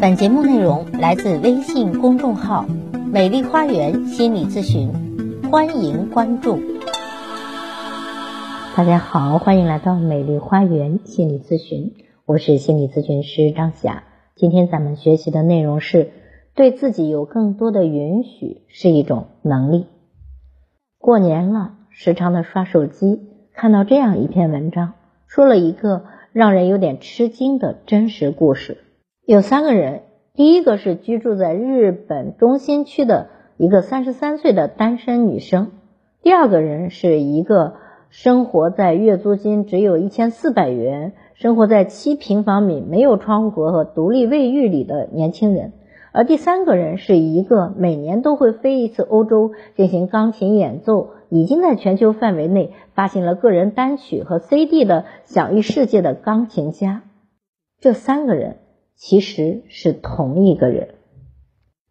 本节目内容来自微信公众号“美丽花园心理咨询”，欢迎关注。大家好，欢迎来到美丽花园心理咨询，我是心理咨询师张霞。今天咱们学习的内容是：对自己有更多的允许是一种能力。过年了，时常的刷手机，看到这样一篇文章，说了一个让人有点吃惊的真实故事。有三个人，第一个是居住在日本中心区的一个三十三岁的单身女生，第二个人是一个生活在月租金只有一千四百元、生活在七平方米、没有窗户和独立卫浴里的年轻人，而第三个人是一个每年都会飞一次欧洲进行钢琴演奏，已经在全球范围内发行了个人单曲和 CD 的享誉世界的钢琴家。这三个人。其实是同一个人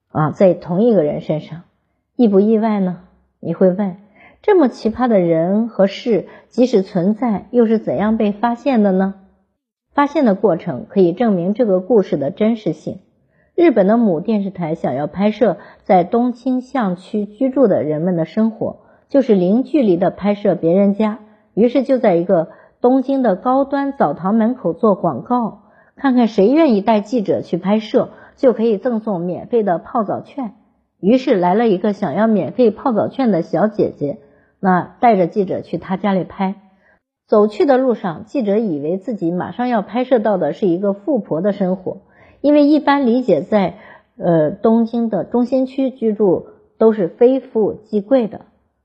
啊，在同一个人身上，意不意外呢？你会问，这么奇葩的人和事，即使存在，又是怎样被发现的呢？发现的过程可以证明这个故事的真实性。日本的母电视台想要拍摄在东青巷区居住的人们的生活，就是零距离的拍摄别人家，于是就在一个东京的高端澡堂门口做广告。看看谁愿意带记者去拍摄，就可以赠送免费的泡澡券。于是来了一个想要免费泡澡券的小姐姐，那带着记者去她家里拍。走去的路上，记者以为自己马上要拍摄到的是一个富婆的生活，因为一般理解在呃东京的中心区居住都是非富即贵的。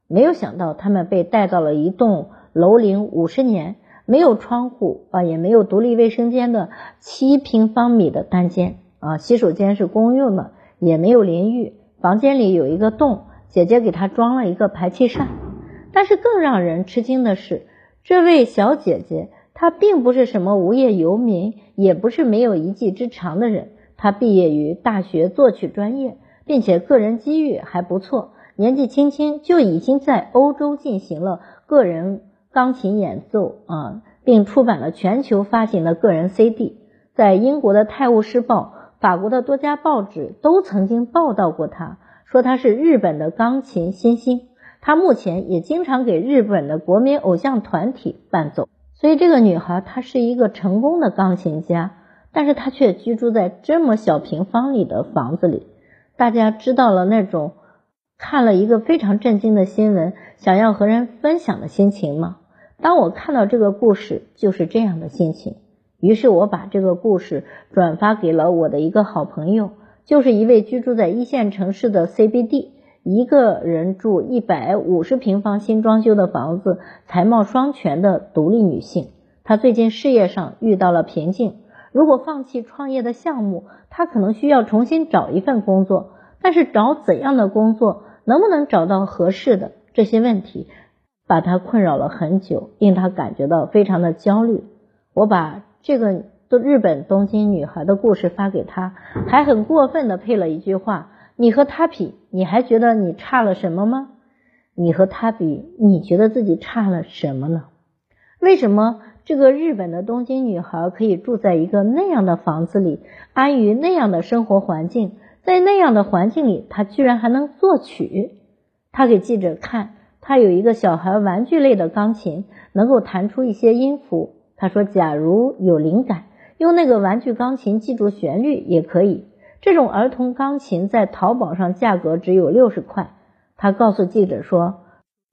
没有想到他们被带到了一栋楼龄五十年。没有窗户啊，也没有独立卫生间的七平方米的单间啊，洗手间是公用的，也没有淋浴。房间里有一个洞，姐姐给她装了一个排气扇。但是更让人吃惊的是，这位小姐姐他并不是什么无业游民，也不是没有一技之长的人。他毕业于大学作曲专业，并且个人机遇还不错，年纪轻轻就已经在欧洲进行了个人。钢琴演奏啊，并出版了全球发行的个人 CD，在英国的《泰晤士报》、法国的多家报纸都曾经报道过他，说他是日本的钢琴新星。他目前也经常给日本的国民偶像团体伴奏。所以这个女孩她是一个成功的钢琴家，但是她却居住在这么小平方里的房子里。大家知道了那种看了一个非常震惊的新闻，想要和人分享的心情吗？当我看到这个故事，就是这样的心情。于是我把这个故事转发给了我的一个好朋友，就是一位居住在一线城市的 CBD，一个人住一百五十平方新装修的房子，才貌双全的独立女性。她最近事业上遇到了瓶颈，如果放弃创业的项目，她可能需要重新找一份工作。但是找怎样的工作，能不能找到合适的这些问题？把他困扰了很久，令他感觉到非常的焦虑。我把这个日本东京女孩的故事发给他，还很过分的配了一句话：“你和他比，你还觉得你差了什么吗？你和他比，你觉得自己差了什么呢？为什么这个日本的东京女孩可以住在一个那样的房子里，安于那样的生活环境，在那样的环境里，她居然还能作曲？她给记者看。”他有一个小孩玩具类的钢琴，能够弹出一些音符。他说：“假如有灵感，用那个玩具钢琴记住旋律也可以。”这种儿童钢琴在淘宝上价格只有六十块。他告诉记者说：“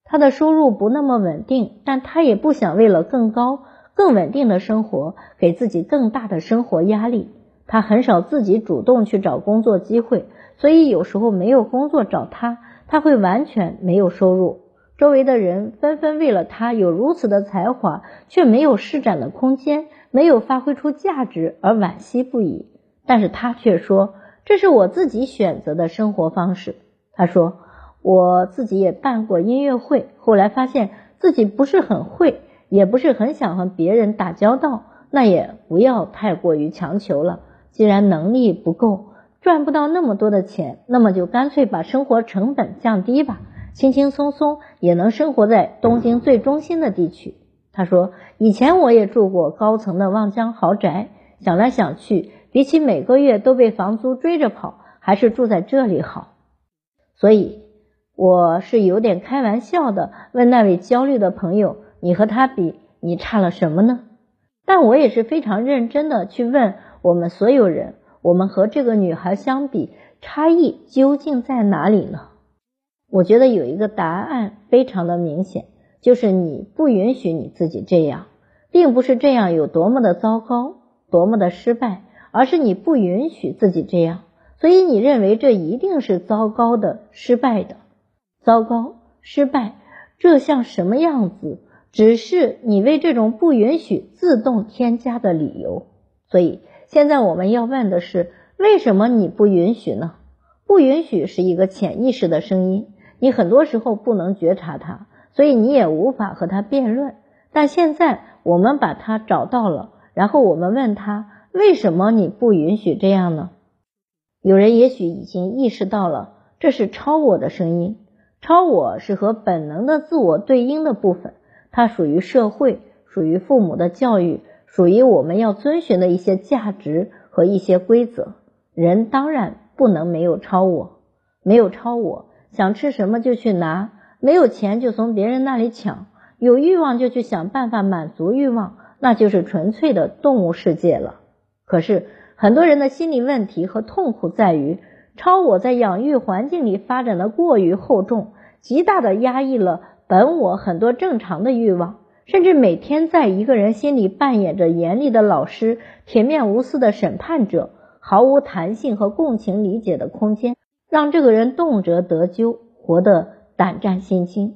他的收入不那么稳定，但他也不想为了更高、更稳定的生活给自己更大的生活压力。他很少自己主动去找工作机会，所以有时候没有工作找他，他会完全没有收入。”周围的人纷纷为了他有如此的才华却没有施展的空间，没有发挥出价值而惋惜不已。但是他却说：“这是我自己选择的生活方式。”他说：“我自己也办过音乐会，后来发现自己不是很会，也不是很想和别人打交道。那也不要太过于强求了。既然能力不够，赚不到那么多的钱，那么就干脆把生活成本降低吧。”轻轻松松也能生活在东京最中心的地区。他说：“以前我也住过高层的望江豪宅，想来想去，比起每个月都被房租追着跑，还是住在这里好。”所以，我是有点开玩笑的问那位焦虑的朋友：“你和他比，你差了什么呢？”但我也是非常认真的去问我们所有人：我们和这个女孩相比，差异究竟在哪里呢？我觉得有一个答案非常的明显。就是你不允许你自己这样，并不是这样有多么的糟糕，多么的失败，而是你不允许自己这样，所以你认为这一定是糟糕的、失败的。糟糕、失败，这像什么样子？只是你为这种不允许自动添加的理由。所以现在我们要问的是：为什么你不允许呢？不允许是一个潜意识的声音，你很多时候不能觉察它。所以你也无法和它辩论，但现在我们把它找到了，然后我们问他为什么你不允许这样呢？有人也许已经意识到了，这是超我的声音。超我是和本能的自我对应的部分，它属于社会，属于父母的教育，属于我们要遵循的一些价值和一些规则。人当然不能没有超我，没有超我，想吃什么就去拿。没有钱就从别人那里抢，有欲望就去想办法满足欲望，那就是纯粹的动物世界了。可是很多人的心理问题和痛苦在于，超我在养育环境里发展的过于厚重，极大的压抑了本我很多正常的欲望，甚至每天在一个人心里扮演着严厉的老师、铁面无私的审判者，毫无弹性和共情理解的空间，让这个人动辄得咎，活得。胆战心惊，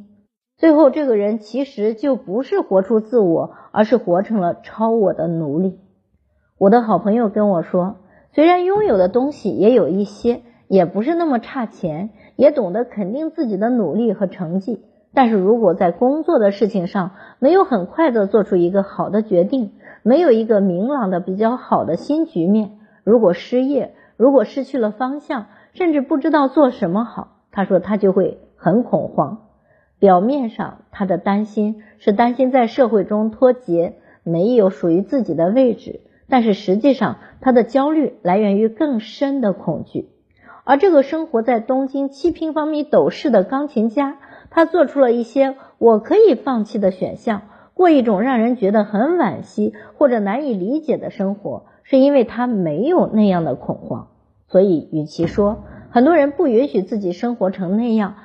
最后这个人其实就不是活出自我，而是活成了超我的奴隶。我的好朋友跟我说，虽然拥有的东西也有一些，也不是那么差钱，也懂得肯定自己的努力和成绩，但是如果在工作的事情上没有很快的做出一个好的决定，没有一个明朗的比较好的新局面，如果失业，如果失去了方向，甚至不知道做什么好，他说他就会。很恐慌，表面上他的担心是担心在社会中脱节，没有属于自己的位置，但是实际上他的焦虑来源于更深的恐惧。而这个生活在东京七平方米斗室的钢琴家，他做出了一些我可以放弃的选项，过一种让人觉得很惋惜或者难以理解的生活，是因为他没有那样的恐慌。所以，与其说很多人不允许自己生活成那样，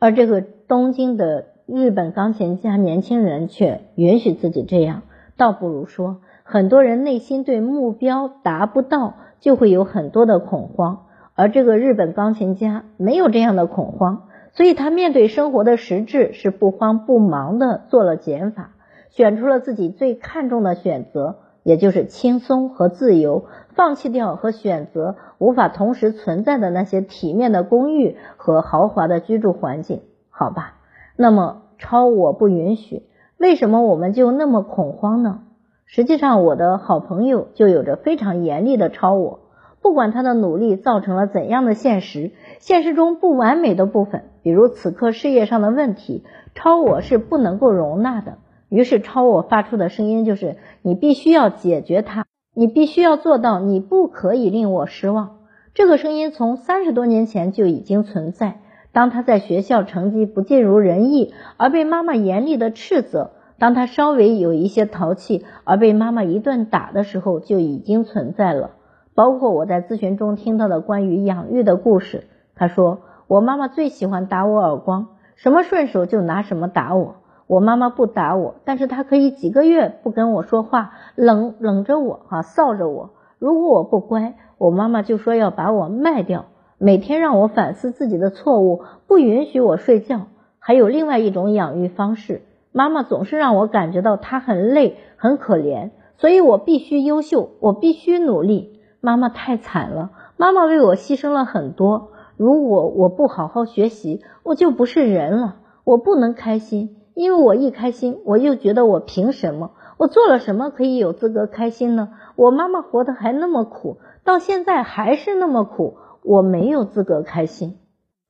而这个东京的日本钢琴家年轻人却允许自己这样，倒不如说，很多人内心对目标达不到就会有很多的恐慌，而这个日本钢琴家没有这样的恐慌，所以他面对生活的实质是不慌不忙的做了减法，选出了自己最看重的选择，也就是轻松和自由。放弃掉和选择无法同时存在的那些体面的公寓和豪华的居住环境，好吧？那么超我不允许，为什么我们就那么恐慌呢？实际上，我的好朋友就有着非常严厉的超我，不管他的努力造成了怎样的现实，现实中不完美的部分，比如此刻事业上的问题，超我是不能够容纳的。于是，超我发出的声音就是：你必须要解决它。你必须要做到，你不可以令我失望。这个声音从三十多年前就已经存在。当他在学校成绩不尽如人意而被妈妈严厉的斥责，当他稍微有一些淘气而被妈妈一顿打的时候，就已经存在了。包括我在咨询中听到的关于养育的故事。他说，我妈妈最喜欢打我耳光，什么顺手就拿什么打我。我妈妈不打我，但是她可以几个月不跟我说话，冷冷着我，哈，臊着我。如果我不乖，我妈妈就说要把我卖掉，每天让我反思自己的错误，不允许我睡觉。还有另外一种养育方式，妈妈总是让我感觉到她很累、很可怜，所以我必须优秀，我必须努力。妈妈太惨了，妈妈为我牺牲了很多。如果我不好好学习，我就不是人了，我不能开心。因为我一开心，我又觉得我凭什么？我做了什么可以有资格开心呢？我妈妈活得还那么苦，到现在还是那么苦，我没有资格开心。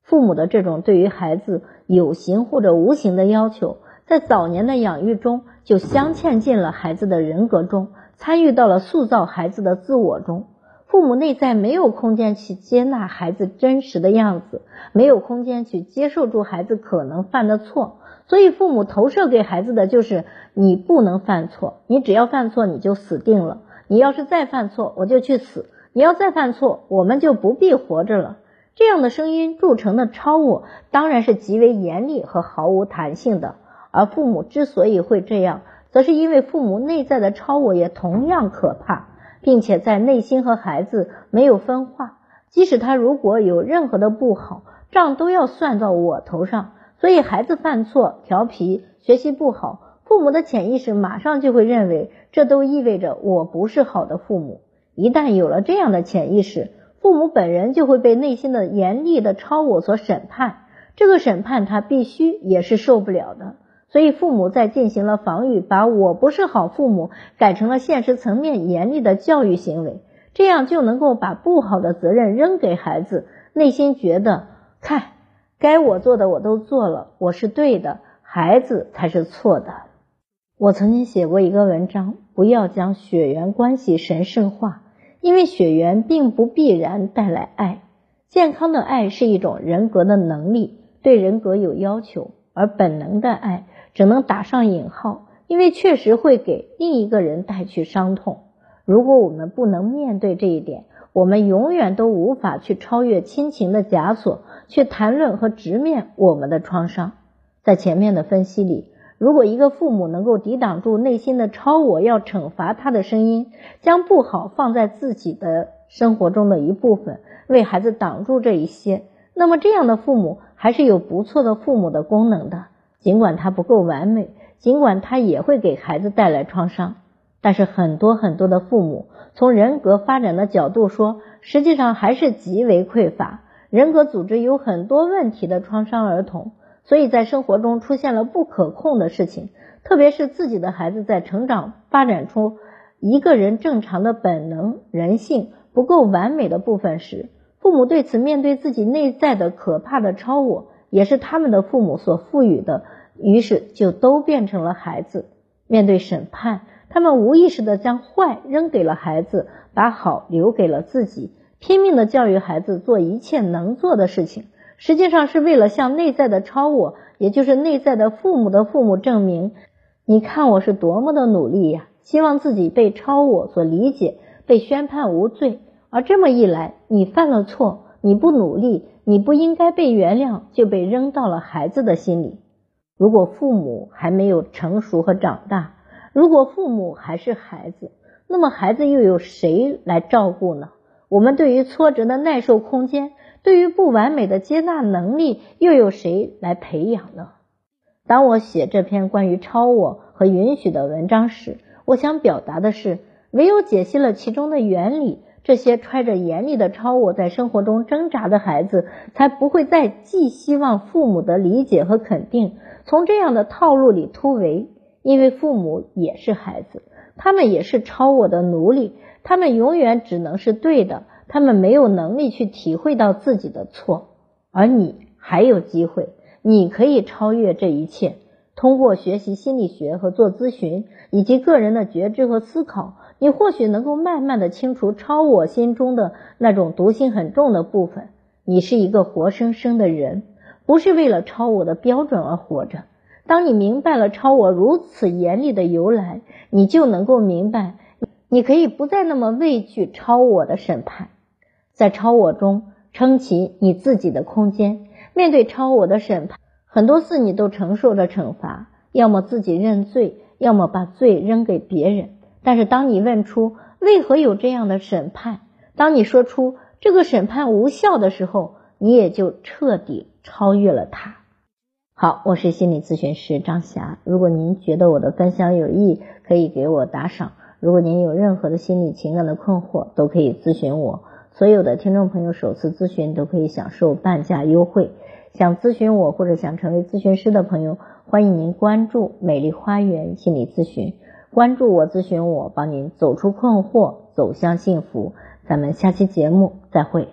父母的这种对于孩子有形或者无形的要求，在早年的养育中就镶嵌进了孩子的人格中，参与到了塑造孩子的自我中。父母内在没有空间去接纳孩子真实的样子，没有空间去接受住孩子可能犯的错，所以父母投射给孩子的就是你不能犯错，你只要犯错你就死定了，你要是再犯错我就去死，你要再犯错我们就不必活着了。这样的声音铸成的超我当然是极为严厉和毫无弹性的，而父母之所以会这样，则是因为父母内在的超我也同样可怕。并且在内心和孩子没有分化，即使他如果有任何的不好，账都要算到我头上。所以孩子犯错、调皮、学习不好，父母的潜意识马上就会认为这都意味着我不是好的父母。一旦有了这样的潜意识，父母本人就会被内心的严厉的超我所审判，这个审判他必须也是受不了的。所以，父母在进行了防御，把我不是好父母改成了现实层面严厉的教育行为，这样就能够把不好的责任扔给孩子，内心觉得，看，该我做的我都做了，我是对的，孩子才是错的。我曾经写过一个文章，不要将血缘关系神圣化，因为血缘并不必然带来爱，健康的爱是一种人格的能力，对人格有要求，而本能的爱。只能打上引号，因为确实会给另一个人带去伤痛。如果我们不能面对这一点，我们永远都无法去超越亲情的枷锁，去谈论和直面我们的创伤。在前面的分析里，如果一个父母能够抵挡住内心的超我要惩罚他的声音，将不好放在自己的生活中的一部分，为孩子挡住这一些，那么这样的父母还是有不错的父母的功能的。尽管他不够完美，尽管他也会给孩子带来创伤，但是很多很多的父母从人格发展的角度说，实际上还是极为匮乏，人格组织有很多问题的创伤儿童，所以在生活中出现了不可控的事情，特别是自己的孩子在成长发展出一个人正常的本能人性不够完美的部分时，父母对此面对自己内在的可怕的超我。也是他们的父母所赋予的，于是就都变成了孩子。面对审判，他们无意识的将坏扔给了孩子，把好留给了自己，拼命的教育孩子做一切能做的事情，实际上是为了向内在的超我，也就是内在的父母的父母证明：你看我是多么的努力呀！希望自己被超我所理解，被宣判无罪。而这么一来，你犯了错。你不努力，你不应该被原谅，就被扔到了孩子的心里。如果父母还没有成熟和长大，如果父母还是孩子，那么孩子又有谁来照顾呢？我们对于挫折的耐受空间，对于不完美的接纳能力，又有谁来培养呢？当我写这篇关于超我和允许的文章时，我想表达的是，唯有解析了其中的原理。这些揣着严厉的超我在生活中挣扎的孩子，才不会再寄希望父母的理解和肯定，从这样的套路里突围。因为父母也是孩子，他们也是超我的奴隶，他们永远只能是对的，他们没有能力去体会到自己的错。而你还有机会，你可以超越这一切，通过学习心理学和做咨询，以及个人的觉知和思考。你或许能够慢慢的清除超我心中的那种毒性很重的部分。你是一个活生生的人，不是为了超我的标准而活着。当你明白了超我如此严厉的由来，你就能够明白，你可以不再那么畏惧超我的审判，在超我中撑起你自己的空间。面对超我的审判，很多次你都承受着惩罚，要么自己认罪，要么把罪扔给别人。但是，当你问出为何有这样的审判，当你说出这个审判无效的时候，你也就彻底超越了他。好，我是心理咨询师张霞。如果您觉得我的分享有益，可以给我打赏。如果您有任何的心理情感的困惑，都可以咨询我。所有的听众朋友首次咨询都可以享受半价优惠。想咨询我或者想成为咨询师的朋友，欢迎您关注美丽花园心理咨询。关注我，咨询我，帮您走出困惑，走向幸福。咱们下期节目再会。